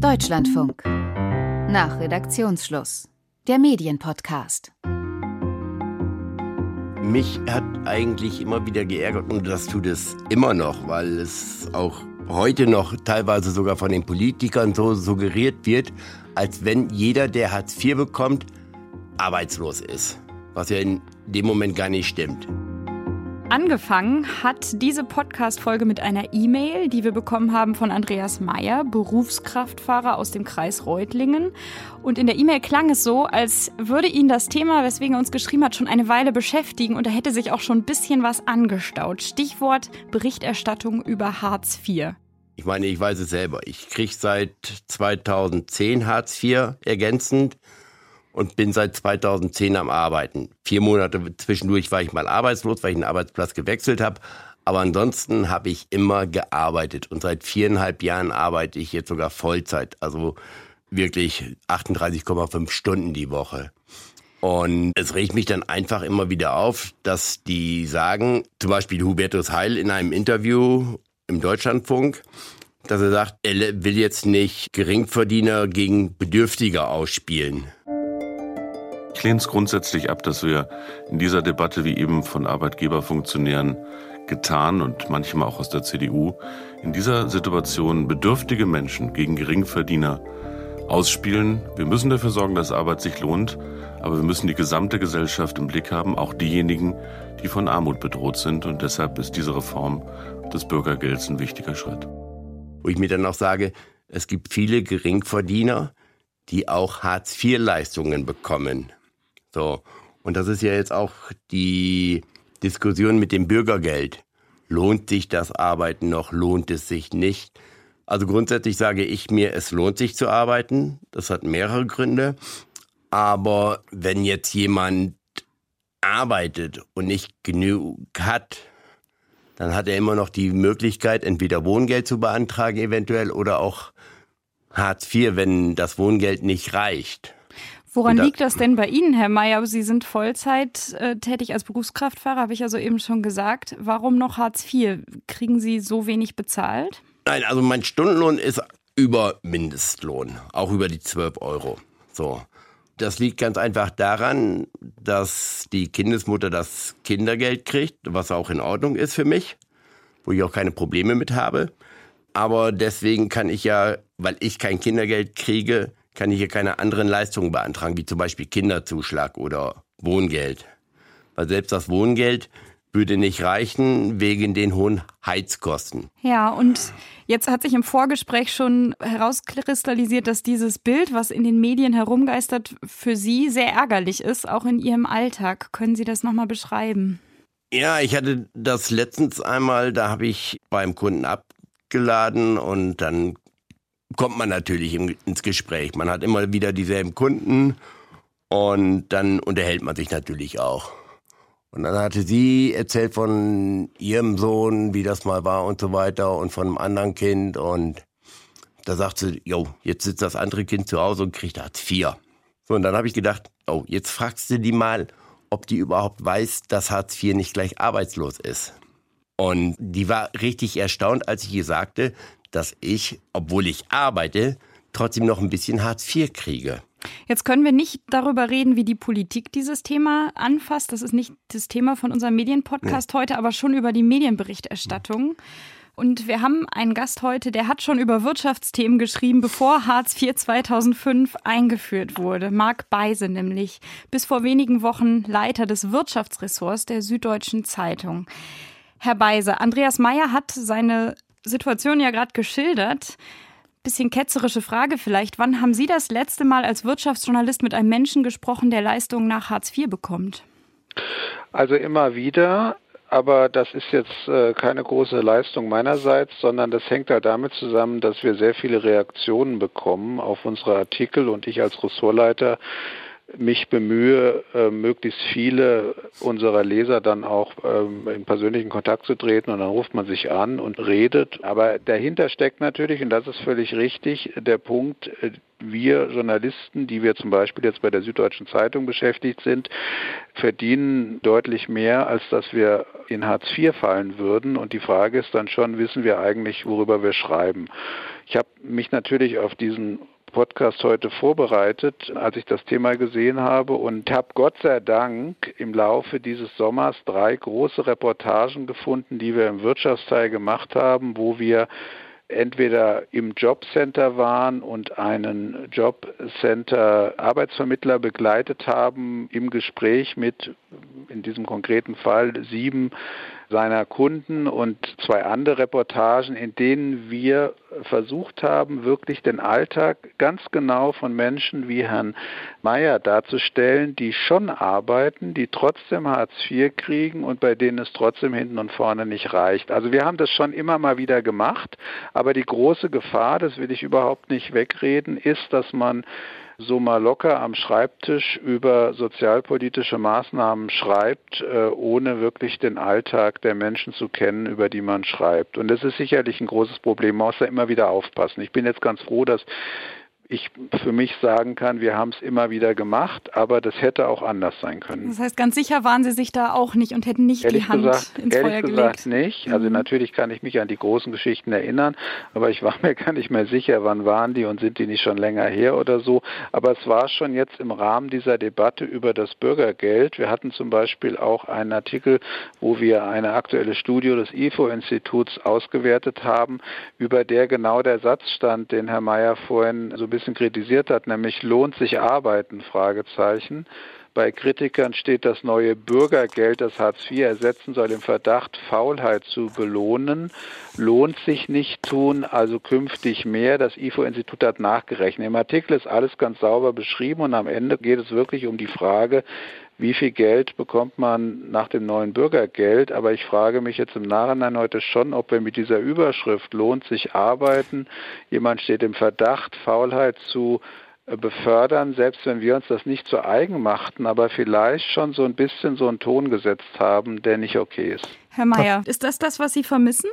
Deutschlandfunk. Nach Redaktionsschluss. Der Medienpodcast. Mich hat eigentlich immer wieder geärgert und das tut es immer noch, weil es auch heute noch teilweise sogar von den Politikern so suggeriert wird, als wenn jeder, der Hartz IV bekommt, arbeitslos ist. Was ja in dem Moment gar nicht stimmt. Angefangen hat diese Podcast-Folge mit einer E-Mail, die wir bekommen haben von Andreas Meyer, Berufskraftfahrer aus dem Kreis Reutlingen. Und in der E-Mail klang es so, als würde ihn das Thema, weswegen er uns geschrieben hat, schon eine Weile beschäftigen und da hätte sich auch schon ein bisschen was angestaut. Stichwort Berichterstattung über Hartz IV. Ich meine, ich weiß es selber. Ich kriege seit 2010 Hartz IV ergänzend und bin seit 2010 am Arbeiten. Vier Monate zwischendurch war ich mal arbeitslos, weil ich einen Arbeitsplatz gewechselt habe. Aber ansonsten habe ich immer gearbeitet und seit viereinhalb Jahren arbeite ich jetzt sogar Vollzeit, also wirklich 38,5 Stunden die Woche. Und es regt mich dann einfach immer wieder auf, dass die sagen, zum Beispiel Hubertus Heil in einem Interview im Deutschlandfunk, dass er sagt, er will jetzt nicht Geringverdiener gegen Bedürftige ausspielen. Ich lehne es grundsätzlich ab, dass wir in dieser Debatte, wie eben von Arbeitgeberfunktionären getan und manchmal auch aus der CDU, in dieser Situation bedürftige Menschen gegen Geringverdiener ausspielen. Wir müssen dafür sorgen, dass Arbeit sich lohnt, aber wir müssen die gesamte Gesellschaft im Blick haben, auch diejenigen, die von Armut bedroht sind. Und deshalb ist diese Reform des Bürgergelds ein wichtiger Schritt. Wo ich mir dann auch sage, es gibt viele Geringverdiener, die auch Hartz-IV-Leistungen bekommen. So. Und das ist ja jetzt auch die Diskussion mit dem Bürgergeld. Lohnt sich das Arbeiten noch? Lohnt es sich nicht? Also grundsätzlich sage ich mir, es lohnt sich zu arbeiten. Das hat mehrere Gründe. Aber wenn jetzt jemand arbeitet und nicht genug hat, dann hat er immer noch die Möglichkeit, entweder Wohngeld zu beantragen eventuell oder auch Hartz IV, wenn das Wohngeld nicht reicht. Woran da, liegt das denn bei Ihnen, Herr Mayer? Sie sind Vollzeit äh, tätig als Berufskraftfahrer, habe ich ja soeben schon gesagt. Warum noch Hartz IV? Kriegen Sie so wenig bezahlt? Nein, also mein Stundenlohn ist über Mindestlohn, auch über die 12 Euro. So. Das liegt ganz einfach daran, dass die Kindesmutter das Kindergeld kriegt, was auch in Ordnung ist für mich, wo ich auch keine Probleme mit habe. Aber deswegen kann ich ja, weil ich kein Kindergeld kriege, kann ich hier keine anderen Leistungen beantragen, wie zum Beispiel Kinderzuschlag oder Wohngeld. Weil selbst das Wohngeld würde nicht reichen wegen den hohen Heizkosten. Ja, und jetzt hat sich im Vorgespräch schon herauskristallisiert, dass dieses Bild, was in den Medien herumgeistert, für Sie sehr ärgerlich ist, auch in Ihrem Alltag. Können Sie das nochmal beschreiben? Ja, ich hatte das letztens einmal, da habe ich beim Kunden abgeladen und dann kommt man natürlich ins Gespräch. Man hat immer wieder dieselben Kunden und dann unterhält man sich natürlich auch. Und dann hatte sie erzählt von ihrem Sohn, wie das mal war und so weiter und von einem anderen Kind und da sagt sie, jo, jetzt sitzt das andere Kind zu Hause und kriegt Hartz IV. So, und dann habe ich gedacht, oh, jetzt fragst du die mal, ob die überhaupt weiß, dass Hartz IV nicht gleich arbeitslos ist. Und die war richtig erstaunt, als ich ihr sagte, dass ich, obwohl ich arbeite, trotzdem noch ein bisschen Hartz IV kriege. Jetzt können wir nicht darüber reden, wie die Politik dieses Thema anfasst. Das ist nicht das Thema von unserem Medienpodcast nee. heute, aber schon über die Medienberichterstattung. Und wir haben einen Gast heute, der hat schon über Wirtschaftsthemen geschrieben, bevor Hartz IV 2005 eingeführt wurde. Marc Beise nämlich, bis vor wenigen Wochen Leiter des Wirtschaftsressorts der Süddeutschen Zeitung. Herr Beise, Andreas Meyer hat seine Situation ja gerade geschildert. Bisschen ketzerische Frage vielleicht. Wann haben Sie das letzte Mal als Wirtschaftsjournalist mit einem Menschen gesprochen, der Leistungen nach Hartz IV bekommt? Also immer wieder, aber das ist jetzt äh, keine große Leistung meinerseits, sondern das hängt halt damit zusammen, dass wir sehr viele Reaktionen bekommen auf unsere Artikel und ich als Ressortleiter mich bemühe, äh, möglichst viele unserer Leser dann auch ähm, in persönlichen Kontakt zu treten und dann ruft man sich an und redet. Aber dahinter steckt natürlich, und das ist völlig richtig, der Punkt, äh, wir Journalisten, die wir zum Beispiel jetzt bei der Süddeutschen Zeitung beschäftigt sind, verdienen deutlich mehr, als dass wir in Hartz IV fallen würden. Und die Frage ist dann schon, wissen wir eigentlich, worüber wir schreiben? Ich habe mich natürlich auf diesen Podcast heute vorbereitet, als ich das Thema gesehen habe. Und habe Gott sei Dank im Laufe dieses Sommers drei große Reportagen gefunden, die wir im Wirtschaftsteil gemacht haben, wo wir entweder im Jobcenter waren und einen Jobcenter Arbeitsvermittler begleitet haben im Gespräch mit in diesem konkreten Fall sieben seiner Kunden und zwei andere Reportagen, in denen wir versucht haben, wirklich den Alltag ganz genau von Menschen wie Herrn Mayer darzustellen, die schon arbeiten, die trotzdem Hartz IV kriegen und bei denen es trotzdem hinten und vorne nicht reicht. Also wir haben das schon immer mal wieder gemacht, aber die große Gefahr, das will ich überhaupt nicht wegreden, ist, dass man so mal locker am Schreibtisch über sozialpolitische Maßnahmen schreibt, äh, ohne wirklich den Alltag der Menschen zu kennen, über die man schreibt. Und das ist sicherlich ein großes Problem. Man muss da immer wieder aufpassen. Ich bin jetzt ganz froh, dass ich für mich sagen kann, wir haben es immer wieder gemacht, aber das hätte auch anders sein können. Das heißt, ganz sicher waren Sie sich da auch nicht und hätten nicht ehrlich die Hand gesagt, ins ehrlich Feuer gesagt gelegt. nicht. Also Mhm. natürlich kann ich mich an die großen Geschichten erinnern, aber ich war mir gar nicht mehr sicher, wann waren die und sind die nicht schon länger her oder so. Aber es war schon jetzt im Rahmen dieser Debatte über das Bürgergeld. Wir hatten zum Beispiel auch einen Artikel, wo wir eine aktuelle Studie des IFO-Instituts ausgewertet haben, über der genau der Satz stand, den Herr Mayer vorhin so ein bisschen kritisiert hat, nämlich lohnt sich arbeiten? Fragezeichen. Bei Kritikern steht das neue Bürgergeld, das Hartz IV ersetzen soll, im Verdacht, Faulheit zu belohnen. Lohnt sich nicht tun, also künftig mehr. Das IFO-Institut hat nachgerechnet. Im Artikel ist alles ganz sauber beschrieben und am Ende geht es wirklich um die Frage, wie viel Geld bekommt man nach dem neuen Bürgergeld. Aber ich frage mich jetzt im Nachhinein heute schon, ob wir mit dieser Überschrift lohnt sich arbeiten, jemand steht im Verdacht, Faulheit zu äh, befördern, selbst wenn wir uns das nicht zu eigen machten, aber vielleicht schon so ein bisschen so einen Ton gesetzt haben, der nicht okay ist. Herr Mayer, ist das das, was Sie vermissen?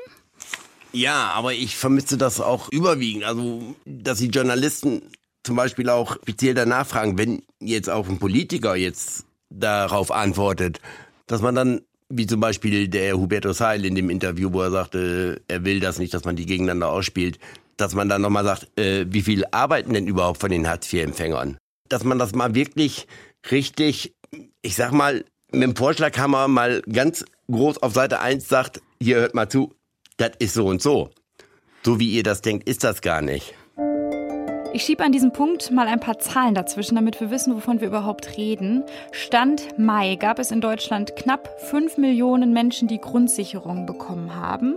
Ja, aber ich vermisse das auch überwiegend. Also, dass die Journalisten zum Beispiel auch speziell danach fragen, wenn jetzt auch ein Politiker jetzt darauf antwortet, dass man dann, wie zum Beispiel der Hubertus Heil in dem Interview, wo er sagte, er will das nicht, dass man die gegeneinander ausspielt, dass man dann nochmal sagt, äh, wie viel arbeiten denn überhaupt von den Hartz-IV-Empfängern? Dass man das mal wirklich richtig, ich sag mal, mit dem Vorschlaghammer mal ganz groß auf Seite 1 sagt, hier hört mal zu, das ist so und so. So wie ihr das denkt, ist das gar nicht. Ich schiebe an diesem Punkt mal ein paar Zahlen dazwischen, damit wir wissen, wovon wir überhaupt reden. Stand Mai gab es in Deutschland knapp 5 Millionen Menschen, die Grundsicherung bekommen haben.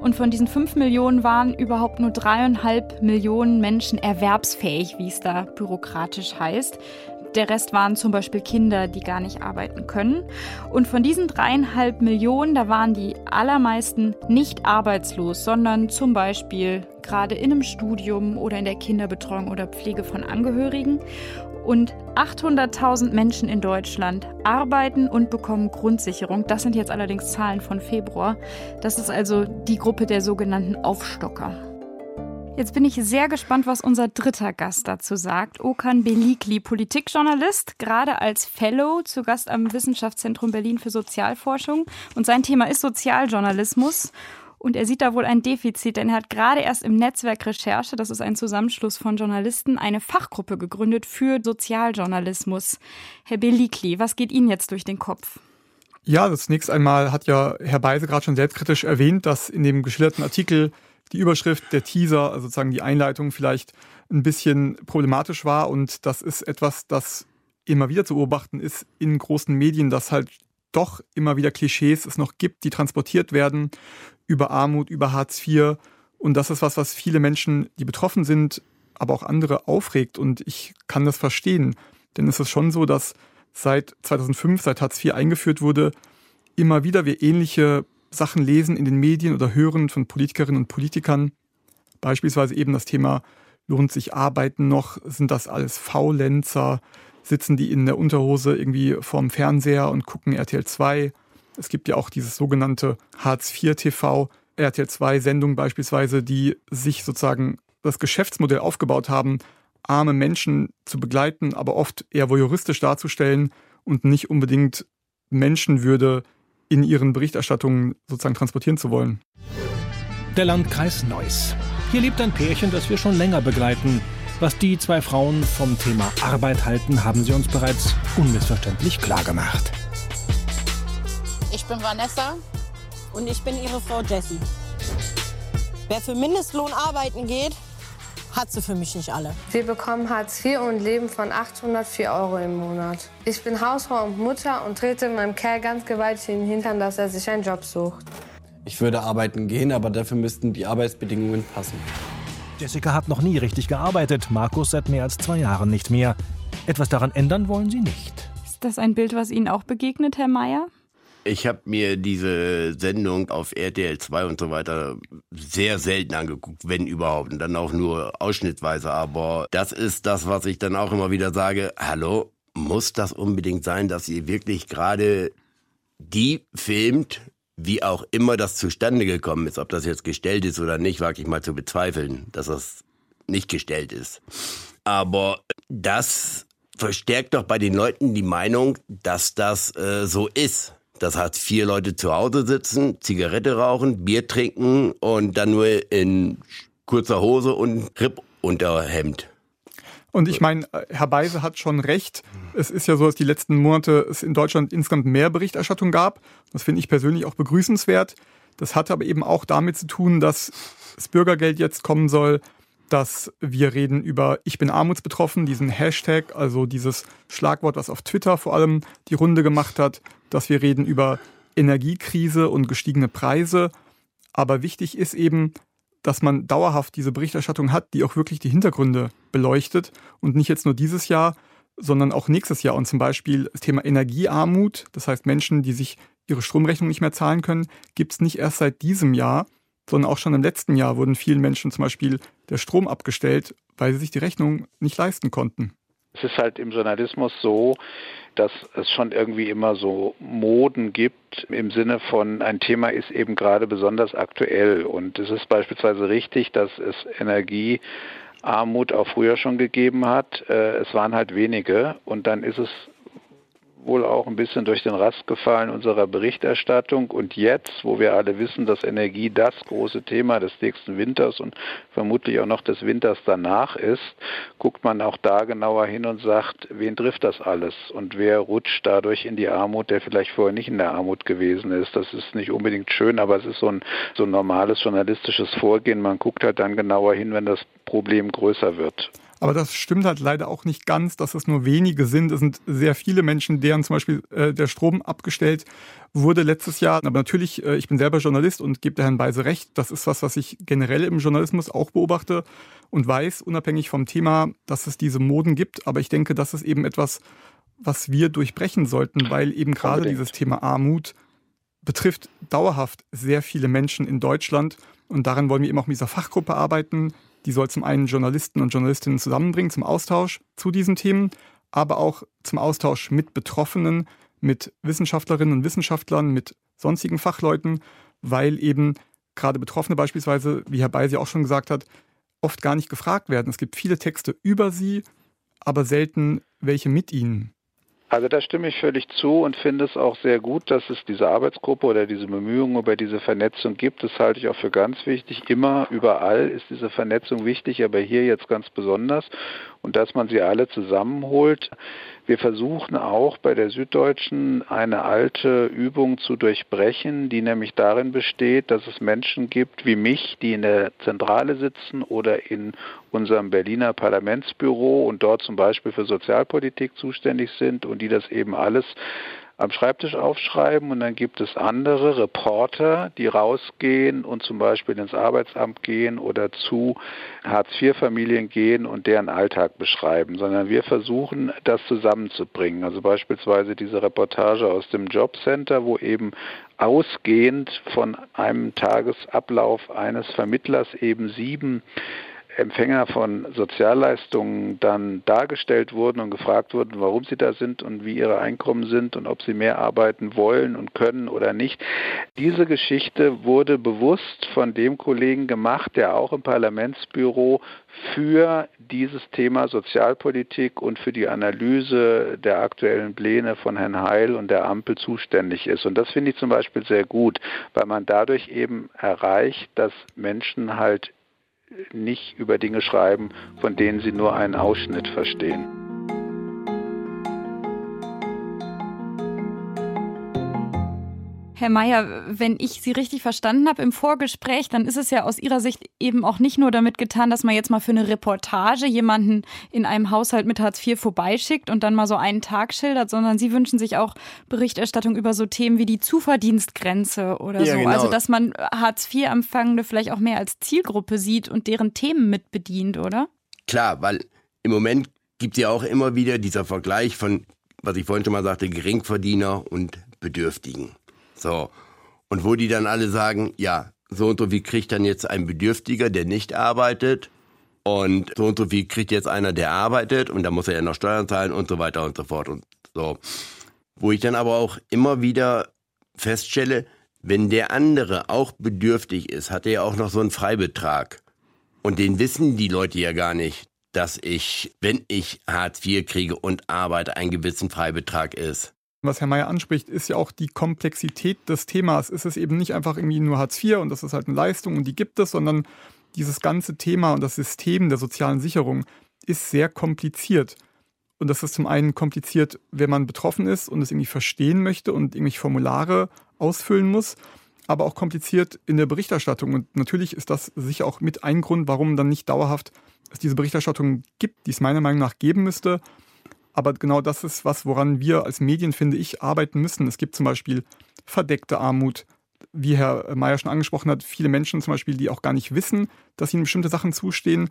Und von diesen 5 Millionen waren überhaupt nur dreieinhalb Millionen Menschen erwerbsfähig, wie es da bürokratisch heißt. Der Rest waren zum Beispiel Kinder, die gar nicht arbeiten können. Und von diesen dreieinhalb Millionen, da waren die allermeisten nicht arbeitslos, sondern zum Beispiel gerade in einem Studium oder in der Kinderbetreuung oder Pflege von Angehörigen. Und 800.000 Menschen in Deutschland arbeiten und bekommen Grundsicherung. Das sind jetzt allerdings Zahlen von Februar. Das ist also die Gruppe der sogenannten Aufstocker. Jetzt bin ich sehr gespannt, was unser dritter Gast dazu sagt. Okan Belikli, Politikjournalist, gerade als Fellow zu Gast am Wissenschaftszentrum Berlin für Sozialforschung. Und sein Thema ist Sozialjournalismus. Und er sieht da wohl ein Defizit, denn er hat gerade erst im Netzwerk Recherche, das ist ein Zusammenschluss von Journalisten, eine Fachgruppe gegründet für Sozialjournalismus. Herr Belikli, was geht Ihnen jetzt durch den Kopf? Ja, zunächst einmal hat ja Herr Beise gerade schon selbstkritisch erwähnt, dass in dem geschilderten Artikel die Überschrift, der Teaser, sozusagen die Einleitung vielleicht ein bisschen problematisch war. Und das ist etwas, das immer wieder zu beobachten ist in großen Medien, dass halt doch immer wieder Klischees es noch gibt, die transportiert werden über Armut, über Hartz IV. Und das ist was, was viele Menschen, die betroffen sind, aber auch andere aufregt. Und ich kann das verstehen. Denn es ist schon so, dass seit 2005, seit Hartz IV eingeführt wurde, immer wieder wir ähnliche Sachen lesen in den Medien oder hören von Politikerinnen und Politikern. Beispielsweise eben das Thema, lohnt sich Arbeiten noch? Sind das alles Faulenzer? Sitzen die in der Unterhose irgendwie vorm Fernseher und gucken RTL 2? Es gibt ja auch dieses sogenannte Hartz IV TV, RTL 2 Sendung beispielsweise, die sich sozusagen das Geschäftsmodell aufgebaut haben, arme Menschen zu begleiten, aber oft eher voyeuristisch darzustellen und nicht unbedingt Menschenwürde in ihren Berichterstattungen sozusagen transportieren zu wollen. Der Landkreis Neuss. Hier lebt ein Pärchen, das wir schon länger begleiten. Was die zwei Frauen vom Thema Arbeit halten, haben sie uns bereits unmissverständlich klargemacht. Ich bin Vanessa und ich bin ihre Frau Jessie. Wer für Mindestlohn arbeiten geht, hat sie für mich nicht alle. Wir bekommen Hartz IV und leben von 804 Euro im Monat. Ich bin Hausfrau und Mutter und trete meinem Kerl ganz gewaltig in den Hintern, dass er sich einen Job sucht. Ich würde arbeiten gehen, aber dafür müssten die Arbeitsbedingungen passen. Jessica hat noch nie richtig gearbeitet, Markus seit mehr als zwei Jahren nicht mehr. Etwas daran ändern wollen sie nicht. Ist das ein Bild, was Ihnen auch begegnet, Herr Mayer? Ich habe mir diese Sendung auf RTL 2 und so weiter sehr selten angeguckt, wenn überhaupt, und dann auch nur ausschnittweise. Aber das ist das, was ich dann auch immer wieder sage. Hallo, muss das unbedingt sein, dass ihr wirklich gerade die filmt, wie auch immer das zustande gekommen ist, ob das jetzt gestellt ist oder nicht, wage ich mal zu bezweifeln, dass das nicht gestellt ist. Aber das verstärkt doch bei den Leuten die Meinung, dass das äh, so ist. Das heißt, vier Leute zu Hause sitzen, Zigarette rauchen, Bier trinken und dann nur in kurzer Hose und Rippunterhemd. Und ich meine, Herr Beise hat schon recht. Es ist ja so, dass die letzten Monate es in Deutschland insgesamt mehr Berichterstattung gab. Das finde ich persönlich auch begrüßenswert. Das hat aber eben auch damit zu tun, dass das Bürgergeld jetzt kommen soll, dass wir reden über Ich bin armutsbetroffen, diesen Hashtag, also dieses Schlagwort, was auf Twitter vor allem die Runde gemacht hat, dass wir reden über Energiekrise und gestiegene Preise. Aber wichtig ist eben, dass man dauerhaft diese Berichterstattung hat, die auch wirklich die Hintergründe beleuchtet und nicht jetzt nur dieses Jahr, sondern auch nächstes Jahr. Und zum Beispiel das Thema Energiearmut, das heißt Menschen, die sich ihre Stromrechnung nicht mehr zahlen können, gibt es nicht erst seit diesem Jahr, sondern auch schon im letzten Jahr wurden vielen Menschen zum Beispiel der Strom abgestellt, weil sie sich die Rechnung nicht leisten konnten. Es ist halt im Journalismus so, dass es schon irgendwie immer so Moden gibt im Sinne von ein Thema ist eben gerade besonders aktuell und es ist beispielsweise richtig, dass es Energiearmut auch früher schon gegeben hat. Äh, es waren halt wenige und dann ist es wohl auch ein bisschen durch den Rast gefallen unserer Berichterstattung. Und jetzt, wo wir alle wissen, dass Energie das große Thema des nächsten Winters und vermutlich auch noch des Winters danach ist, guckt man auch da genauer hin und sagt, wen trifft das alles? Und wer rutscht dadurch in die Armut, der vielleicht vorher nicht in der Armut gewesen ist? Das ist nicht unbedingt schön, aber es ist so ein, so ein normales journalistisches Vorgehen. Man guckt halt dann genauer hin, wenn das Problem größer wird. Aber das stimmt halt leider auch nicht ganz, dass es nur wenige sind. Es sind sehr viele Menschen, deren zum Beispiel äh, der Strom abgestellt wurde letztes Jahr. Aber natürlich, äh, ich bin selber Journalist und gebe der Herrn Beise recht. Das ist was, was ich generell im Journalismus auch beobachte und weiß, unabhängig vom Thema, dass es diese Moden gibt. Aber ich denke, das ist eben etwas, was wir durchbrechen sollten, weil eben gerade dieses Thema Armut betrifft dauerhaft sehr viele Menschen in Deutschland. Und daran wollen wir eben auch mit dieser Fachgruppe arbeiten, die soll zum einen Journalisten und Journalistinnen zusammenbringen zum Austausch zu diesen Themen, aber auch zum Austausch mit Betroffenen, mit Wissenschaftlerinnen und Wissenschaftlern, mit sonstigen Fachleuten, weil eben gerade Betroffene beispielsweise, wie Herr Beise auch schon gesagt hat, oft gar nicht gefragt werden. Es gibt viele Texte über sie, aber selten welche mit ihnen. Also da stimme ich völlig zu und finde es auch sehr gut, dass es diese Arbeitsgruppe oder diese Bemühungen über diese Vernetzung gibt. Das halte ich auch für ganz wichtig. Immer, überall ist diese Vernetzung wichtig, aber hier jetzt ganz besonders. Und dass man sie alle zusammenholt. Wir versuchen auch bei der Süddeutschen eine alte Übung zu durchbrechen, die nämlich darin besteht, dass es Menschen gibt wie mich, die in der Zentrale sitzen oder in unserem Berliner Parlamentsbüro und dort zum Beispiel für Sozialpolitik zuständig sind und die das eben alles am Schreibtisch aufschreiben und dann gibt es andere Reporter, die rausgehen und zum Beispiel ins Arbeitsamt gehen oder zu Hartz-IV-Familien gehen und deren Alltag beschreiben, sondern wir versuchen, das zusammenzubringen. Also beispielsweise diese Reportage aus dem Jobcenter, wo eben ausgehend von einem Tagesablauf eines Vermittlers eben sieben Empfänger von Sozialleistungen dann dargestellt wurden und gefragt wurden, warum sie da sind und wie ihre Einkommen sind und ob sie mehr arbeiten wollen und können oder nicht. Diese Geschichte wurde bewusst von dem Kollegen gemacht, der auch im Parlamentsbüro für dieses Thema Sozialpolitik und für die Analyse der aktuellen Pläne von Herrn Heil und der Ampel zuständig ist. Und das finde ich zum Beispiel sehr gut, weil man dadurch eben erreicht, dass Menschen halt nicht über Dinge schreiben, von denen sie nur einen Ausschnitt verstehen. Herr Mayer, wenn ich Sie richtig verstanden habe im Vorgespräch, dann ist es ja aus Ihrer Sicht eben auch nicht nur damit getan, dass man jetzt mal für eine Reportage jemanden in einem Haushalt mit Hartz IV vorbeischickt und dann mal so einen Tag schildert, sondern Sie wünschen sich auch Berichterstattung über so Themen wie die Zuverdienstgrenze oder ja, so. Genau. Also, dass man Hartz IV-Empfangende vielleicht auch mehr als Zielgruppe sieht und deren Themen mit bedient, oder? Klar, weil im Moment gibt es ja auch immer wieder dieser Vergleich von, was ich vorhin schon mal sagte, Geringverdiener und Bedürftigen. So. Und wo die dann alle sagen, ja, so und so wie kriegt dann jetzt ein Bedürftiger, der nicht arbeitet und so und so wie kriegt jetzt einer, der arbeitet und da muss er ja noch Steuern zahlen und so weiter und so fort und so. Wo ich dann aber auch immer wieder feststelle, wenn der andere auch bedürftig ist, hat er ja auch noch so einen Freibetrag. Und den wissen die Leute ja gar nicht, dass ich, wenn ich Hartz IV kriege und arbeite, einen gewissen Freibetrag ist. Was Herr Mayer anspricht, ist ja auch die Komplexität des Themas. Ist es eben nicht einfach irgendwie nur Hartz IV und das ist halt eine Leistung und die gibt es, sondern dieses ganze Thema und das System der sozialen Sicherung ist sehr kompliziert. Und das ist zum einen kompliziert, wenn man betroffen ist und es irgendwie verstehen möchte und irgendwelche Formulare ausfüllen muss, aber auch kompliziert in der Berichterstattung. Und natürlich ist das sicher auch mit ein Grund, warum dann nicht dauerhaft es diese Berichterstattung gibt, die es meiner Meinung nach geben müsste. Aber genau das ist was, woran wir als Medien, finde ich, arbeiten müssen. Es gibt zum Beispiel verdeckte Armut, wie Herr Mayer schon angesprochen hat, viele Menschen zum Beispiel, die auch gar nicht wissen, dass ihnen bestimmte Sachen zustehen.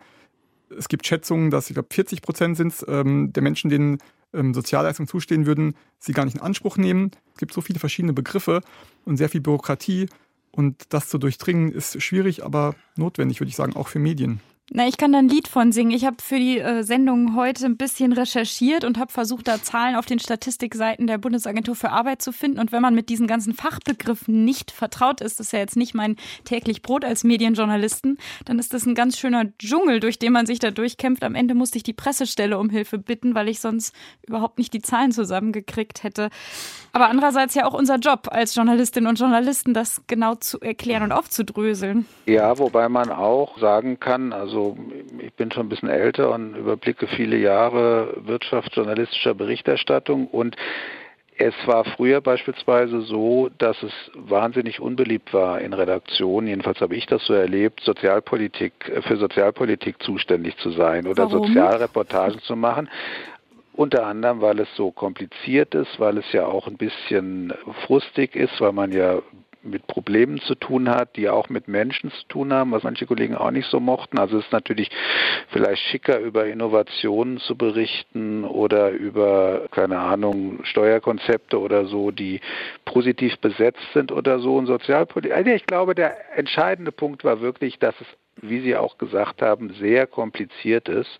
Es gibt Schätzungen, dass ich glaube 40 Prozent sind ähm, der Menschen, denen ähm, Sozialleistungen zustehen würden, sie gar nicht in Anspruch nehmen. Es gibt so viele verschiedene Begriffe und sehr viel Bürokratie. Und das zu durchdringen ist schwierig, aber notwendig, würde ich sagen, auch für Medien. Na, ich kann da ein Lied von singen. Ich habe für die äh, Sendung heute ein bisschen recherchiert und habe versucht, da Zahlen auf den Statistikseiten der Bundesagentur für Arbeit zu finden. Und wenn man mit diesen ganzen Fachbegriffen nicht vertraut ist, das ist ja jetzt nicht mein täglich Brot als Medienjournalisten, dann ist das ein ganz schöner Dschungel, durch den man sich da durchkämpft. Am Ende musste ich die Pressestelle um Hilfe bitten, weil ich sonst überhaupt nicht die Zahlen zusammengekriegt hätte. Aber andererseits ja auch unser Job als Journalistinnen und Journalisten, das genau zu erklären und aufzudröseln. Ja, wobei man auch sagen kann, also also ich bin schon ein bisschen älter und überblicke viele Jahre wirtschaftsjournalistischer Berichterstattung und es war früher beispielsweise so, dass es wahnsinnig unbeliebt war in Redaktionen, jedenfalls habe ich das so erlebt, Sozialpolitik, für Sozialpolitik zuständig zu sein oder Warum? Sozialreportagen zu machen. Unter anderem, weil es so kompliziert ist, weil es ja auch ein bisschen frustig ist, weil man ja mit Problemen zu tun hat, die auch mit Menschen zu tun haben, was manche Kollegen auch nicht so mochten. Also es ist natürlich vielleicht schicker, über Innovationen zu berichten oder über, keine Ahnung, Steuerkonzepte oder so, die positiv besetzt sind oder so und Sozialpolitik. Also ich glaube, der entscheidende Punkt war wirklich, dass es wie Sie auch gesagt haben, sehr kompliziert ist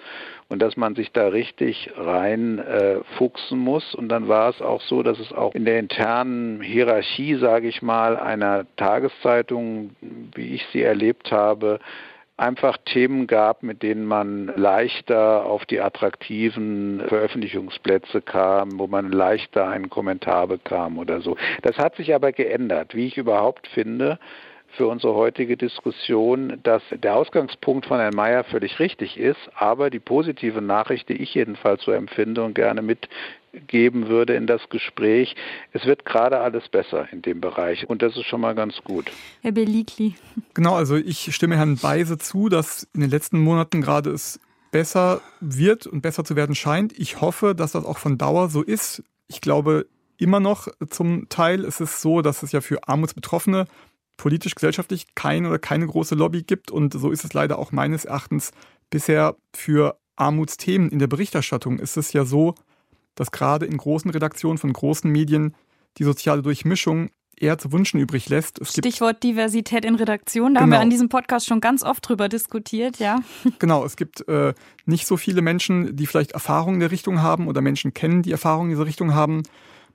und dass man sich da richtig rein äh, fuchsen muss. Und dann war es auch so, dass es auch in der internen Hierarchie, sage ich mal, einer Tageszeitung, wie ich sie erlebt habe, einfach Themen gab, mit denen man leichter auf die attraktiven Veröffentlichungsplätze kam, wo man leichter einen Kommentar bekam oder so. Das hat sich aber geändert, wie ich überhaupt finde für unsere heutige Diskussion, dass der Ausgangspunkt von Herrn Mayer völlig richtig ist, aber die positive Nachricht, die ich jedenfalls so empfinde und gerne mitgeben würde in das Gespräch, es wird gerade alles besser in dem Bereich und das ist schon mal ganz gut. Herr Belikli. Genau, also ich stimme Herrn Beise zu, dass in den letzten Monaten gerade es besser wird und besser zu werden scheint. Ich hoffe, dass das auch von Dauer so ist. Ich glaube, immer noch zum Teil ist es so, dass es ja für Armutsbetroffene politisch, gesellschaftlich keine oder keine große Lobby gibt. Und so ist es leider auch meines Erachtens bisher für Armutsthemen in der Berichterstattung. Ist es ja so, dass gerade in großen Redaktionen von großen Medien die soziale Durchmischung eher zu wünschen übrig lässt. Es Stichwort Diversität in Redaktion, da genau. haben wir genau. an diesem Podcast schon ganz oft drüber diskutiert, ja. Genau, es gibt äh, nicht so viele Menschen, die vielleicht Erfahrungen in der Richtung haben oder Menschen kennen, die Erfahrungen in dieser Richtung haben.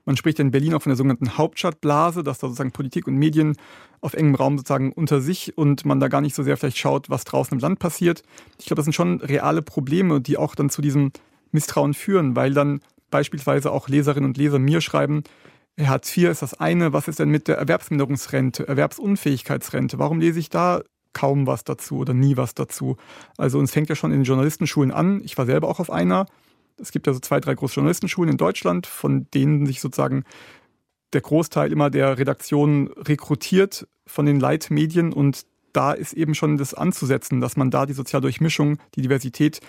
Man spricht in Berlin auch von der sogenannten Hauptstadtblase, dass da sozusagen Politik und Medien auf engem Raum sozusagen unter sich und man da gar nicht so sehr vielleicht schaut, was draußen im Land passiert. Ich glaube, das sind schon reale Probleme, die auch dann zu diesem Misstrauen führen, weil dann beispielsweise auch Leserinnen und Leser mir schreiben, Hartz IV ist das eine, was ist denn mit der Erwerbsminderungsrente, Erwerbsunfähigkeitsrente? Warum lese ich da kaum was dazu oder nie was dazu. Also uns fängt ja schon in den Journalistenschulen an. Ich war selber auch auf einer. Es gibt ja so zwei, drei große Journalistenschulen in Deutschland, von denen sich sozusagen der Großteil immer der Redaktion rekrutiert von den Leitmedien und da ist eben schon das anzusetzen, dass man da die Sozialdurchmischung, die Diversität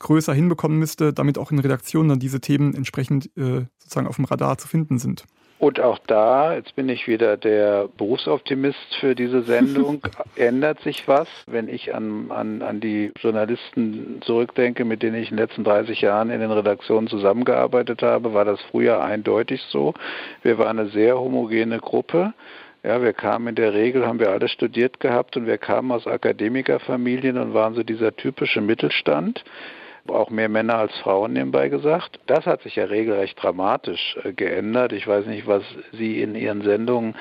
größer hinbekommen müsste, damit auch in Redaktionen dann diese Themen entsprechend äh, sozusagen auf dem Radar zu finden sind. Und auch da, jetzt bin ich wieder der Berufsoptimist für diese Sendung, ändert sich was. Wenn ich an, an, an die Journalisten zurückdenke, mit denen ich in den letzten 30 Jahren in den Redaktionen zusammengearbeitet habe, war das früher eindeutig so. Wir waren eine sehr homogene Gruppe. Ja, wir kamen in der Regel, haben wir alles studiert gehabt und wir kamen aus Akademikerfamilien und waren so dieser typische Mittelstand auch mehr Männer als Frauen nebenbei gesagt. Das hat sich ja regelrecht dramatisch äh, geändert. Ich weiß nicht, was Sie in Ihren Sendungen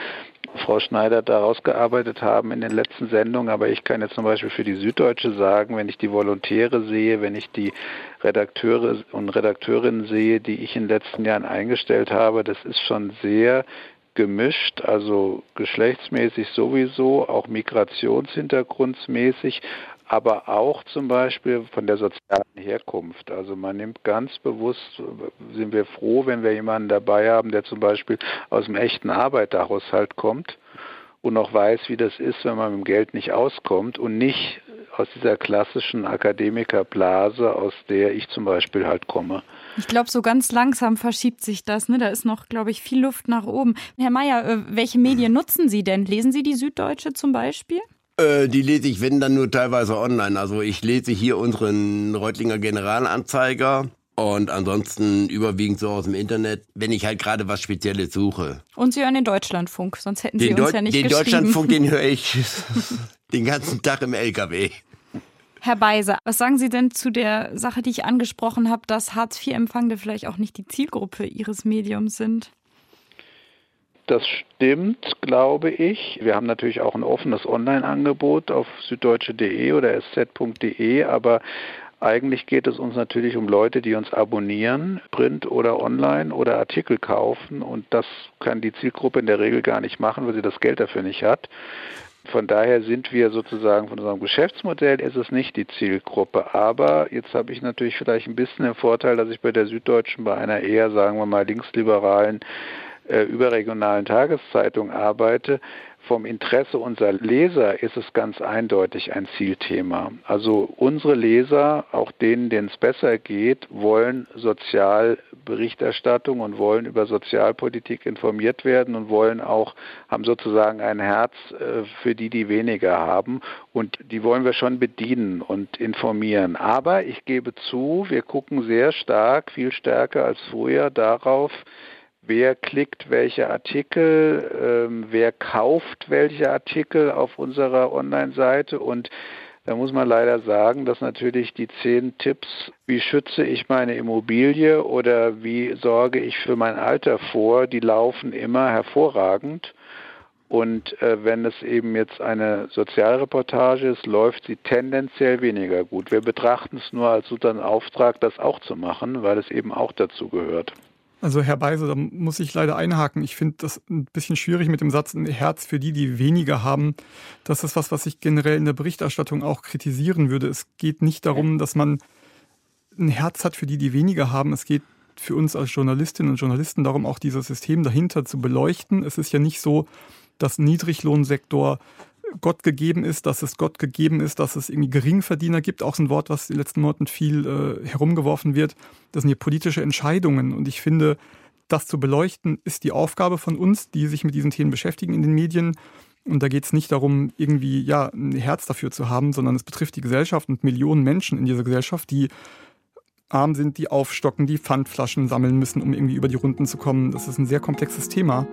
Frau Schneider da rausgearbeitet haben in den letzten Sendungen, aber ich kann jetzt zum Beispiel für die Süddeutsche sagen, wenn ich die Volontäre sehe, wenn ich die Redakteure und Redakteurinnen sehe, die ich in den letzten Jahren eingestellt habe, das ist schon sehr gemischt, also geschlechtsmäßig sowieso, auch migrationshintergrundsmäßig, aber auch zum Beispiel von der sozialen Herkunft. Also man nimmt ganz bewusst, sind wir froh, wenn wir jemanden dabei haben, der zum Beispiel aus dem echten Arbeiterhaushalt kommt und noch weiß, wie das ist, wenn man mit dem Geld nicht auskommt und nicht aus dieser klassischen Akademikerblase, aus der ich zum Beispiel halt komme. Ich glaube, so ganz langsam verschiebt sich das. Ne? Da ist noch, glaube ich, viel Luft nach oben. Herr Mayer, äh, welche Medien nutzen Sie denn? Lesen Sie die Süddeutsche zum Beispiel? Äh, die lese ich, wenn dann nur teilweise online. Also ich lese hier unseren Reutlinger Generalanzeiger und ansonsten überwiegend so aus dem Internet, wenn ich halt gerade was Spezielles suche. Und Sie hören den Deutschlandfunk, sonst hätten Sie den uns Deu ja nicht Den Deutschlandfunk, den höre ich den ganzen Tag im LKW. Herr Beiser, was sagen Sie denn zu der Sache, die ich angesprochen habe, dass Hartz-IV-Empfangende vielleicht auch nicht die Zielgruppe Ihres Mediums sind? Das stimmt, glaube ich. Wir haben natürlich auch ein offenes Online-Angebot auf süddeutsche.de oder sz.de, aber eigentlich geht es uns natürlich um Leute, die uns abonnieren, print oder online oder Artikel kaufen und das kann die Zielgruppe in der Regel gar nicht machen, weil sie das Geld dafür nicht hat. Von daher sind wir sozusagen von unserem Geschäftsmodell ist es nicht die Zielgruppe. Aber jetzt habe ich natürlich vielleicht ein bisschen den Vorteil, dass ich bei der Süddeutschen bei einer eher, sagen wir mal, linksliberalen äh, überregionalen Tageszeitung arbeite, vom Interesse unserer Leser ist es ganz eindeutig ein Zielthema. Also unsere Leser, auch denen, denen es besser geht, wollen Sozialberichterstattung und wollen über Sozialpolitik informiert werden und wollen auch, haben sozusagen ein Herz äh, für die, die weniger haben. Und die wollen wir schon bedienen und informieren. Aber ich gebe zu, wir gucken sehr stark, viel stärker als früher darauf, wer klickt welche Artikel, ähm, wer kauft welche Artikel auf unserer Online-Seite und da muss man leider sagen, dass natürlich die zehn Tipps, wie schütze ich meine Immobilie oder wie sorge ich für mein Alter vor, die laufen immer hervorragend. Und äh, wenn es eben jetzt eine Sozialreportage ist, läuft sie tendenziell weniger gut. Wir betrachten es nur als unseren Auftrag, das auch zu machen, weil es eben auch dazu gehört. Also Herr Beise, da muss ich leider einhaken. Ich finde das ein bisschen schwierig mit dem Satz ein Herz für die, die weniger haben. Das ist was, was ich generell in der Berichterstattung auch kritisieren würde. Es geht nicht darum, dass man ein Herz hat für die, die weniger haben. Es geht für uns als Journalistinnen und Journalisten darum, auch dieses System dahinter zu beleuchten. Es ist ja nicht so, dass Niedriglohnsektor Gott gegeben ist, dass es Gott gegeben ist, dass es irgendwie Geringverdiener gibt, auch so ein Wort, was in den letzten Monaten viel äh, herumgeworfen wird. Das sind hier politische Entscheidungen und ich finde, das zu beleuchten, ist die Aufgabe von uns, die sich mit diesen Themen beschäftigen in den Medien. Und da geht es nicht darum, irgendwie ja, ein Herz dafür zu haben, sondern es betrifft die Gesellschaft und Millionen Menschen in dieser Gesellschaft, die arm sind, die aufstocken, die Pfandflaschen sammeln müssen, um irgendwie über die Runden zu kommen. Das ist ein sehr komplexes Thema.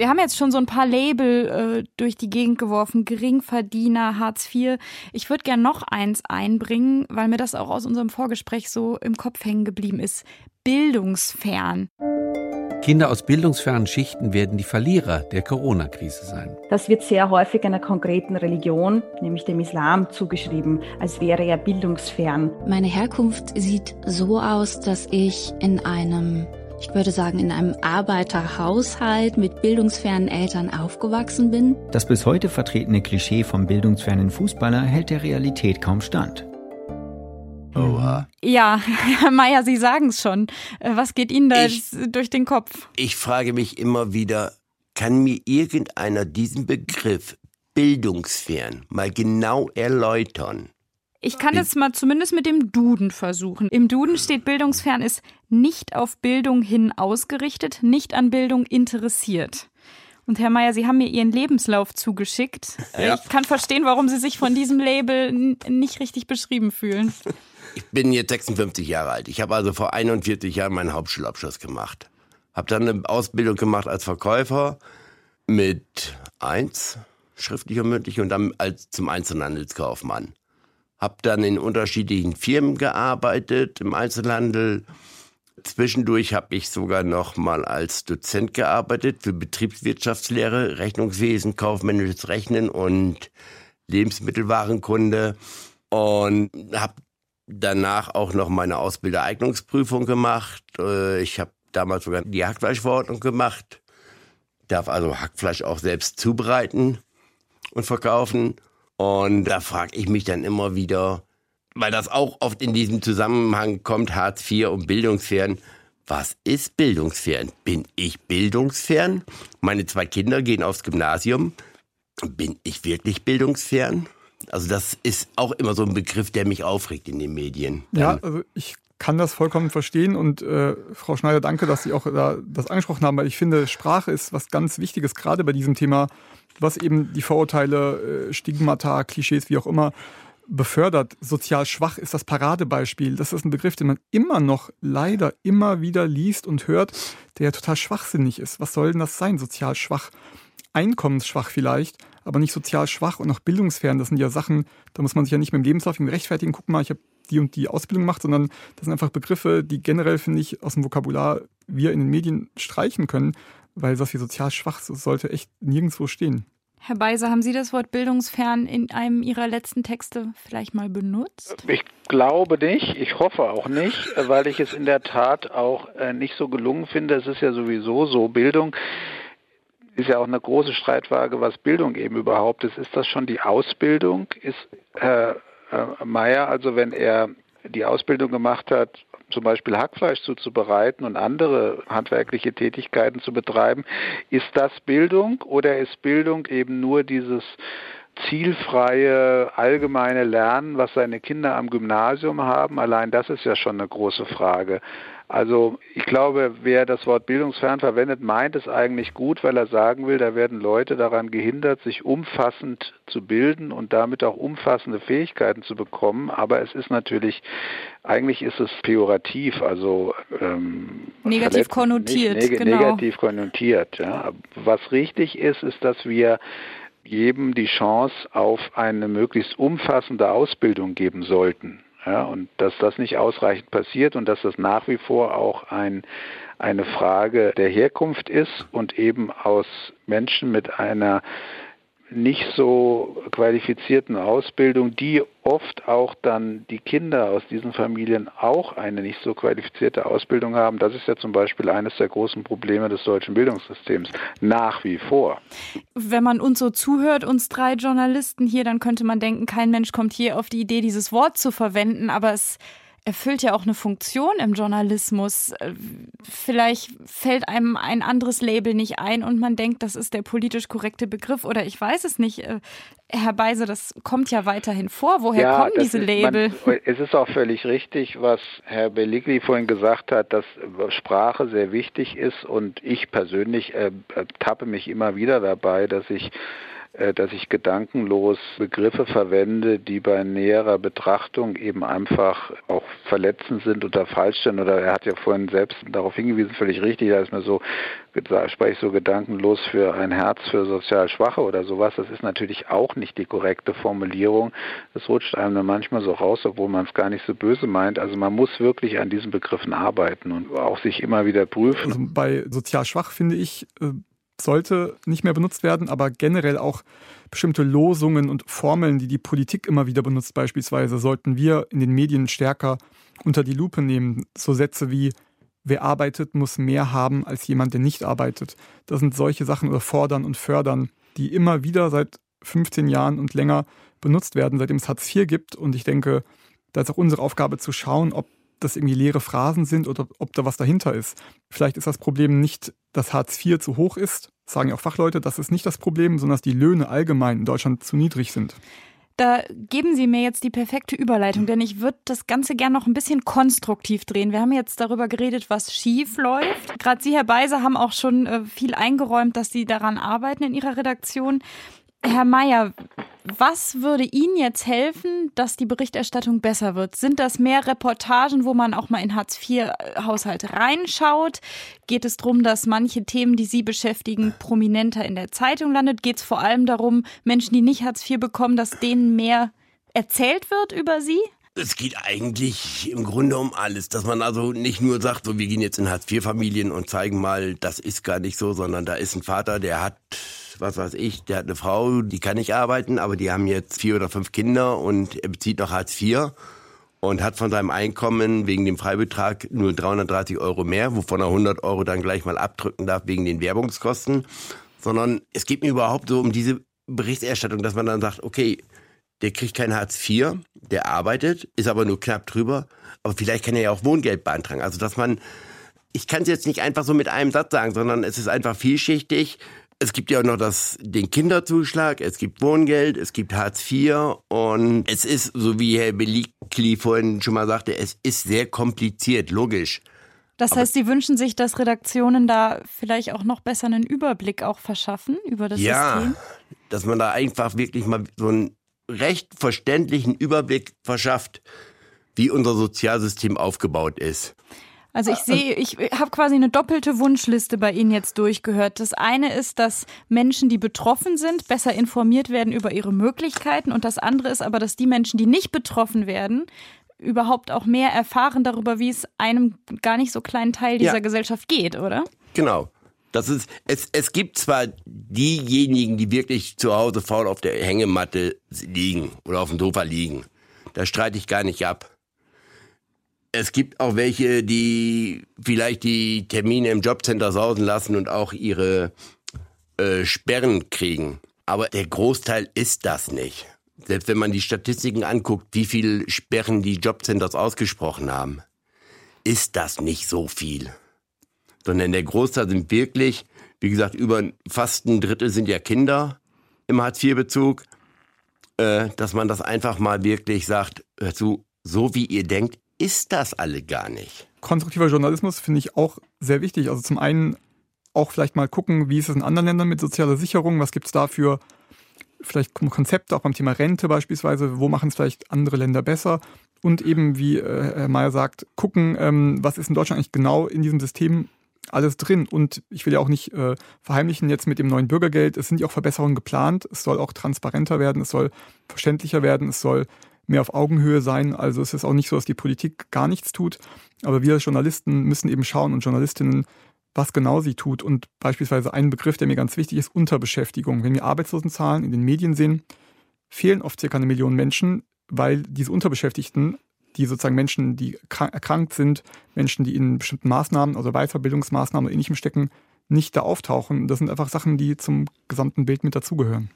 Wir haben jetzt schon so ein paar Label äh, durch die Gegend geworfen, Geringverdiener, Hartz IV. Ich würde gerne noch eins einbringen, weil mir das auch aus unserem Vorgespräch so im Kopf hängen geblieben ist. Bildungsfern. Kinder aus bildungsfernen Schichten werden die Verlierer der Corona-Krise sein. Das wird sehr häufig einer konkreten Religion, nämlich dem Islam, zugeschrieben, als wäre er bildungsfern. Meine Herkunft sieht so aus, dass ich in einem ich würde sagen, in einem Arbeiterhaushalt mit bildungsfernen Eltern aufgewachsen bin. Das bis heute vertretene Klischee vom bildungsfernen Fußballer hält der Realität kaum stand. Oha. Ja, Herr Mayer, Sie sagen es schon. Äh, was geht Ihnen da ich, durch den Kopf? Ich frage mich immer wieder, kann mir irgendeiner diesen Begriff bildungsfern mal genau erläutern? Ich kann es mal zumindest mit dem Duden versuchen. Im Duden steht bildungsfern ist nicht auf Bildung hin ausgerichtet, nicht an Bildung interessiert. Und Herr Mayer, Sie haben mir Ihren Lebenslauf zugeschickt. Ja. Ich kann verstehen, warum Sie sich von diesem Label nicht richtig beschrieben fühlen. Ich bin jetzt 56 Jahre alt. Ich habe also vor 41 Jahren meinen Hauptschulabschluss gemacht. Habe dann eine Ausbildung gemacht als Verkäufer mit eins, schriftlich und mündlich, und dann als zum Einzelhandelskaufmann. Habe dann in unterschiedlichen Firmen gearbeitet im Einzelhandel. Zwischendurch habe ich sogar noch mal als Dozent gearbeitet für Betriebswirtschaftslehre, Rechnungswesen, kaufmännisches Rechnen und Lebensmittelwarenkunde und habe danach auch noch meine Ausbildereignungsprüfung gemacht. Äh, ich habe damals sogar die Hackfleischverordnung gemacht. Darf also Hackfleisch auch selbst zubereiten und verkaufen. Und da frage ich mich dann immer wieder, weil das auch oft in diesem Zusammenhang kommt, Hartz IV und bildungsfern. Was ist bildungsfern? Bin ich bildungsfern? Meine zwei Kinder gehen aufs Gymnasium. Bin ich wirklich bildungsfern? Also das ist auch immer so ein Begriff, der mich aufregt in den Medien. Ja, also ich kann das vollkommen verstehen und äh, Frau Schneider, danke, dass Sie auch da das angesprochen haben, weil ich finde, Sprache ist was ganz Wichtiges, gerade bei diesem Thema, was eben die Vorurteile, äh, Stigmata, Klischees, wie auch immer, befördert. Sozial schwach ist das Paradebeispiel. Das ist ein Begriff, den man immer noch leider immer wieder liest und hört, der total schwachsinnig ist. Was soll denn das sein, sozial schwach? Einkommensschwach vielleicht, aber nicht sozial schwach und noch bildungsfern. Das sind ja Sachen, da muss man sich ja nicht mit dem Lebenslauf rechtfertigen, guck mal, ich habe die und die Ausbildung gemacht, sondern das sind einfach Begriffe, die generell, finde ich, aus dem Vokabular wir in den Medien streichen können, weil das wie sozial schwach sollte echt nirgendwo stehen. Herr Beiser, haben Sie das Wort bildungsfern in einem Ihrer letzten Texte vielleicht mal benutzt? Ich glaube nicht, ich hoffe auch nicht, weil ich es in der Tat auch äh, nicht so gelungen finde. Es ist ja sowieso so, Bildung ist ja auch eine große Streitfrage, was Bildung eben überhaupt ist. Ist das schon die Ausbildung? Ist Herr äh, Meyer, also wenn er die Ausbildung gemacht hat, zum Beispiel Hackfleisch zuzubereiten und andere handwerkliche Tätigkeiten zu betreiben, ist das Bildung oder ist Bildung eben nur dieses zielfreie, allgemeine Lernen, was seine Kinder am Gymnasium haben? Allein das ist ja schon eine große Frage. Also ich glaube, wer das Wort bildungsfern verwendet, meint es eigentlich gut, weil er sagen will, da werden Leute daran gehindert, sich umfassend zu bilden und damit auch umfassende Fähigkeiten zu bekommen. Aber es ist natürlich, eigentlich ist es pejorativ, also ähm, negativ konnotiert. Neg genau. Negativ konnotiert. Ja. Was richtig ist, ist, dass wir jedem die Chance auf eine möglichst umfassende Ausbildung geben sollten. Ja, und dass das nicht ausreichend passiert und dass das nach wie vor auch ein, eine Frage der Herkunft ist und eben aus Menschen mit einer nicht so qualifizierten Ausbildung, die oft auch dann die Kinder aus diesen Familien auch eine nicht so qualifizierte Ausbildung haben. Das ist ja zum Beispiel eines der großen Probleme des deutschen Bildungssystems nach wie vor. Wenn man uns so zuhört, uns drei Journalisten hier, dann könnte man denken, kein Mensch kommt hier auf die Idee, dieses Wort zu verwenden, aber es erfüllt ja auch eine Funktion im Journalismus. Äh, vielleicht fällt einem ein anderes Label nicht ein und man denkt, das ist der politisch korrekte Begriff oder ich weiß es nicht. Äh, Herr Beise, das kommt ja weiterhin vor. Woher ja, kommen diese Label? Man, es ist auch völlig richtig, was Herr Belligli vorhin gesagt hat, dass Sprache sehr wichtig ist und ich persönlich äh, tappe mich immer wieder dabei, dass ich äh, dass ich gedankenlos Begriffe verwende, die bei näherer Betrachtung eben einfach auch verletzend sind oder falsch sind. Oder er hat ja vorhin selbst darauf hingewiesen, völlig richtig, da ist mir so, spreche ich so gedankenlos für ein Herz für sozial Schwache oder sowas. Das ist natürlich auch nicht die korrekte Formulierung. Das rutscht einem dann manchmal so raus, obwohl man es gar nicht so böse meint. Also man muss wirklich an diesen Begriffen arbeiten und auch sich immer wieder prüfen. Also bei sozial schwach finde ich, äh, sollte nicht mehr benutzt werden, aber generell auch bestimmte Losungen und Formeln, die die Politik immer wieder benutzt, beispielsweise, sollten wir in den Medien stärker unter die Lupe nehmen. So Sätze wie wer arbeitet, muss mehr haben als jemand, der nicht arbeitet. Das sind solche Sachen oder fordern und fördern, die immer wieder seit 15 Jahren und länger benutzt werden, seitdem es Hartz IV gibt. Und ich denke, da ist auch unsere Aufgabe zu schauen, ob das irgendwie leere Phrasen sind oder ob da was dahinter ist. Vielleicht ist das Problem nicht, dass Hartz IV zu hoch ist, sagen ja auch Fachleute, das ist nicht das Problem, sondern dass die Löhne allgemein in Deutschland zu niedrig sind. Da geben Sie mir jetzt die perfekte Überleitung, denn ich würde das Ganze gerne noch ein bisschen konstruktiv drehen. Wir haben jetzt darüber geredet, was schief läuft. Gerade Sie, Herr Beise, haben auch schon äh, viel eingeräumt, dass Sie daran arbeiten in Ihrer Redaktion. Herr Mayer, was würde Ihnen jetzt helfen, dass die Berichterstattung besser wird? Sind das mehr Reportagen, wo man auch mal in Hartz-IV-Haushalte reinschaut? Geht es darum, dass manche Themen, die Sie beschäftigen, prominenter in der Zeitung landet? Geht es vor allem darum, Menschen, die nicht Hartz IV bekommen, dass denen mehr erzählt wird über sie? Es geht eigentlich im Grunde um alles, dass man also nicht nur sagt, so wir gehen jetzt in Hartz-IV-Familien und zeigen mal, das ist gar nicht so, sondern da ist ein Vater, der hat was weiß ich, der hat eine Frau, die kann nicht arbeiten, aber die haben jetzt vier oder fünf Kinder und er bezieht noch Hartz IV und hat von seinem Einkommen wegen dem Freibetrag nur 330 Euro mehr, wovon er 100 Euro dann gleich mal abdrücken darf wegen den Werbungskosten. Sondern es geht mir überhaupt so um diese Berichterstattung, dass man dann sagt, okay, der kriegt kein Hartz IV, der arbeitet, ist aber nur knapp drüber, aber vielleicht kann er ja auch Wohngeld beantragen. Also dass man, ich kann es jetzt nicht einfach so mit einem Satz sagen, sondern es ist einfach vielschichtig. Es gibt ja auch noch das, den Kinderzuschlag, es gibt Wohngeld, es gibt Hartz IV und es ist, so wie Herr Belikli vorhin schon mal sagte, es ist sehr kompliziert, logisch. Das heißt, Sie wünschen sich, dass Redaktionen da vielleicht auch noch besser einen Überblick auch verschaffen über das ja, System? Ja, dass man da einfach wirklich mal so einen recht verständlichen Überblick verschafft, wie unser Sozialsystem aufgebaut ist. Also ich sehe, ich habe quasi eine doppelte Wunschliste bei Ihnen jetzt durchgehört. Das eine ist, dass Menschen, die betroffen sind, besser informiert werden über ihre Möglichkeiten. Und das andere ist aber, dass die Menschen, die nicht betroffen werden, überhaupt auch mehr erfahren darüber, wie es einem gar nicht so kleinen Teil dieser ja. Gesellschaft geht, oder? Genau. Das ist, es, es gibt zwar diejenigen, die wirklich zu Hause faul auf der Hängematte liegen oder auf dem Sofa liegen. Da streite ich gar nicht ab. Es gibt auch welche, die vielleicht die Termine im Jobcenter sausen lassen und auch ihre äh, Sperren kriegen. Aber der Großteil ist das nicht. Selbst wenn man die Statistiken anguckt, wie viel Sperren die Jobcenters ausgesprochen haben, ist das nicht so viel. Sondern der Großteil sind wirklich, wie gesagt, über fast ein Drittel sind ja Kinder im Hartz-IV-Bezug, äh, dass man das einfach mal wirklich sagt, hör zu, so wie ihr denkt, ist das alle gar nicht. Konstruktiver Journalismus finde ich auch sehr wichtig. Also zum einen auch vielleicht mal gucken, wie ist es in anderen Ländern mit sozialer Sicherung, was gibt es da für vielleicht Konzepte, auch beim Thema Rente beispielsweise, wo machen es vielleicht andere Länder besser? Und eben, wie äh, Herr Mayer sagt, gucken, ähm, was ist in Deutschland eigentlich genau in diesem System alles drin. Und ich will ja auch nicht äh, verheimlichen jetzt mit dem neuen Bürgergeld, es sind ja auch Verbesserungen geplant, es soll auch transparenter werden, es soll verständlicher werden, es soll mehr auf Augenhöhe sein. Also es ist auch nicht so, dass die Politik gar nichts tut, aber wir Journalisten müssen eben schauen und Journalistinnen, was genau sie tut. Und beispielsweise ein Begriff, der mir ganz wichtig ist, Unterbeschäftigung. Wenn wir Arbeitslosenzahlen in den Medien sehen, fehlen oft circa eine Million Menschen, weil diese Unterbeschäftigten, die sozusagen Menschen, die erkrankt sind, Menschen, die in bestimmten Maßnahmen, also Weiterbildungsmaßnahmen oder ähnlichem stecken, nicht da auftauchen. Das sind einfach Sachen, die zum gesamten Bild mit dazugehören.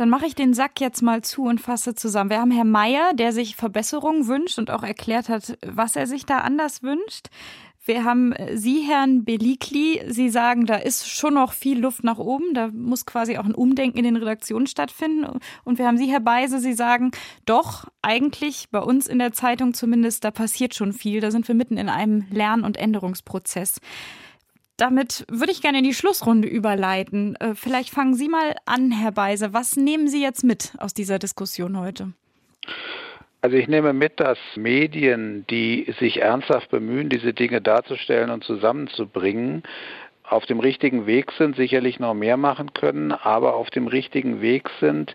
Dann mache ich den Sack jetzt mal zu und fasse zusammen. Wir haben Herrn Mayer, der sich Verbesserungen wünscht und auch erklärt hat, was er sich da anders wünscht. Wir haben Sie, Herrn Belikli. Sie sagen, da ist schon noch viel Luft nach oben. Da muss quasi auch ein Umdenken in den Redaktionen stattfinden. Und wir haben Sie, Herr Beise. Sie sagen, doch, eigentlich bei uns in der Zeitung zumindest, da passiert schon viel. Da sind wir mitten in einem Lern- und Änderungsprozess damit würde ich gerne in die Schlussrunde überleiten. Äh, vielleicht fangen Sie mal an, Herr Beise. Was nehmen Sie jetzt mit aus dieser Diskussion heute? Also ich nehme mit, dass Medien, die sich ernsthaft bemühen, diese Dinge darzustellen und zusammenzubringen, auf dem richtigen Weg sind, sicherlich noch mehr machen können, aber auf dem richtigen Weg sind.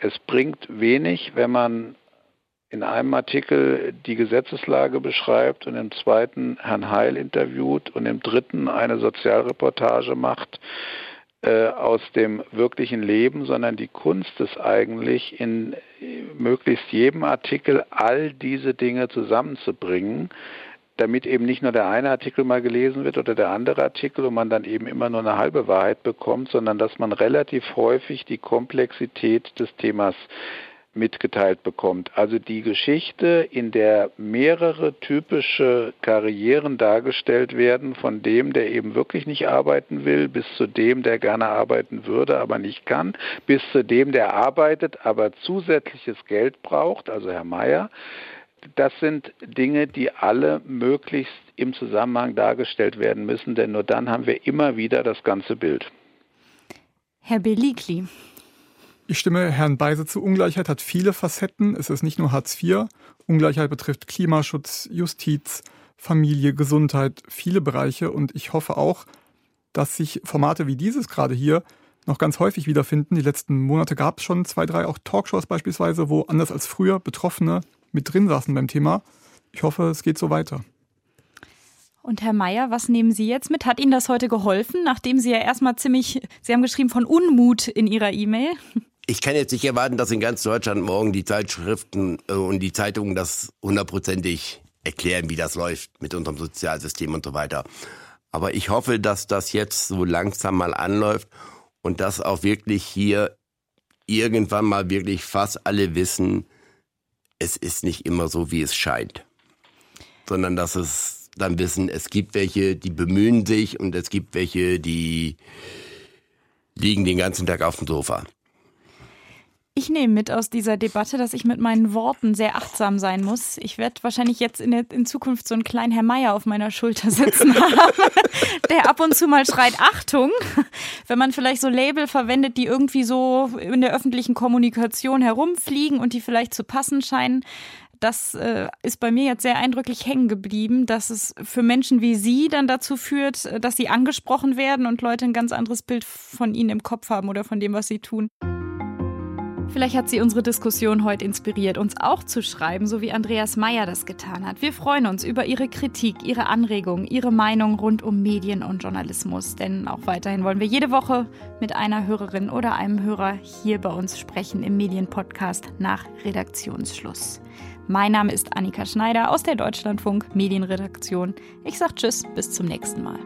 Es bringt wenig, wenn man in einem Artikel die Gesetzeslage beschreibt und im zweiten Herrn Heil interviewt und im dritten eine Sozialreportage macht äh, aus dem wirklichen Leben, sondern die Kunst ist eigentlich in möglichst jedem Artikel all diese Dinge zusammenzubringen, damit eben nicht nur der eine Artikel mal gelesen wird oder der andere Artikel und man dann eben immer nur eine halbe Wahrheit bekommt, sondern dass man relativ häufig die Komplexität des Themas mitgeteilt bekommt. Also die Geschichte, in der mehrere typische Karrieren dargestellt werden, von dem, der eben wirklich nicht arbeiten will, bis zu dem, der gerne arbeiten würde, aber nicht kann, bis zu dem, der arbeitet, aber zusätzliches Geld braucht, also Herr Mayer. Das sind Dinge, die alle möglichst im Zusammenhang dargestellt werden müssen, denn nur dann haben wir immer wieder das ganze Bild. Herr Belikli, ich stimme Herrn Beise zu. Ungleichheit hat viele Facetten. Es ist nicht nur Hartz IV. Ungleichheit betrifft Klimaschutz, Justiz, Familie, Gesundheit, viele Bereiche. Und ich hoffe auch, dass sich Formate wie dieses gerade hier noch ganz häufig wiederfinden. Die letzten Monate gab es schon zwei, drei auch Talkshows beispielsweise, wo anders als früher Betroffene mit drin saßen beim Thema. Ich hoffe, es geht so weiter. Und Herr Mayer, was nehmen Sie jetzt mit? Hat Ihnen das heute geholfen, nachdem Sie ja erstmal ziemlich, Sie haben geschrieben von Unmut in Ihrer E-Mail? Ich kann jetzt nicht erwarten, dass in ganz Deutschland morgen die Zeitschriften äh, und die Zeitungen das hundertprozentig erklären, wie das läuft mit unserem Sozialsystem und so weiter. Aber ich hoffe, dass das jetzt so langsam mal anläuft und dass auch wirklich hier irgendwann mal wirklich fast alle wissen, es ist nicht immer so, wie es scheint. Sondern dass es dann wissen, es gibt welche, die bemühen sich und es gibt welche, die liegen den ganzen Tag auf dem Sofa. Ich nehme mit aus dieser Debatte, dass ich mit meinen Worten sehr achtsam sein muss. Ich werde wahrscheinlich jetzt in, der, in Zukunft so einen kleinen Herr Meier auf meiner Schulter sitzen haben, der ab und zu mal schreit Achtung, wenn man vielleicht so Label verwendet, die irgendwie so in der öffentlichen Kommunikation herumfliegen und die vielleicht zu passen scheinen. Das äh, ist bei mir jetzt sehr eindrücklich hängen geblieben, dass es für Menschen wie Sie dann dazu führt, dass sie angesprochen werden und Leute ein ganz anderes Bild von Ihnen im Kopf haben oder von dem, was sie tun. Vielleicht hat Sie unsere Diskussion heute inspiriert, uns auch zu schreiben, so wie Andreas Meyer das getan hat. Wir freuen uns über Ihre Kritik, Ihre Anregungen, Ihre Meinung rund um Medien und Journalismus. Denn auch weiterhin wollen wir jede Woche mit einer Hörerin oder einem Hörer hier bei uns sprechen im Medienpodcast nach Redaktionsschluss. Mein Name ist Annika Schneider aus der Deutschlandfunk Medienredaktion. Ich sage Tschüss, bis zum nächsten Mal.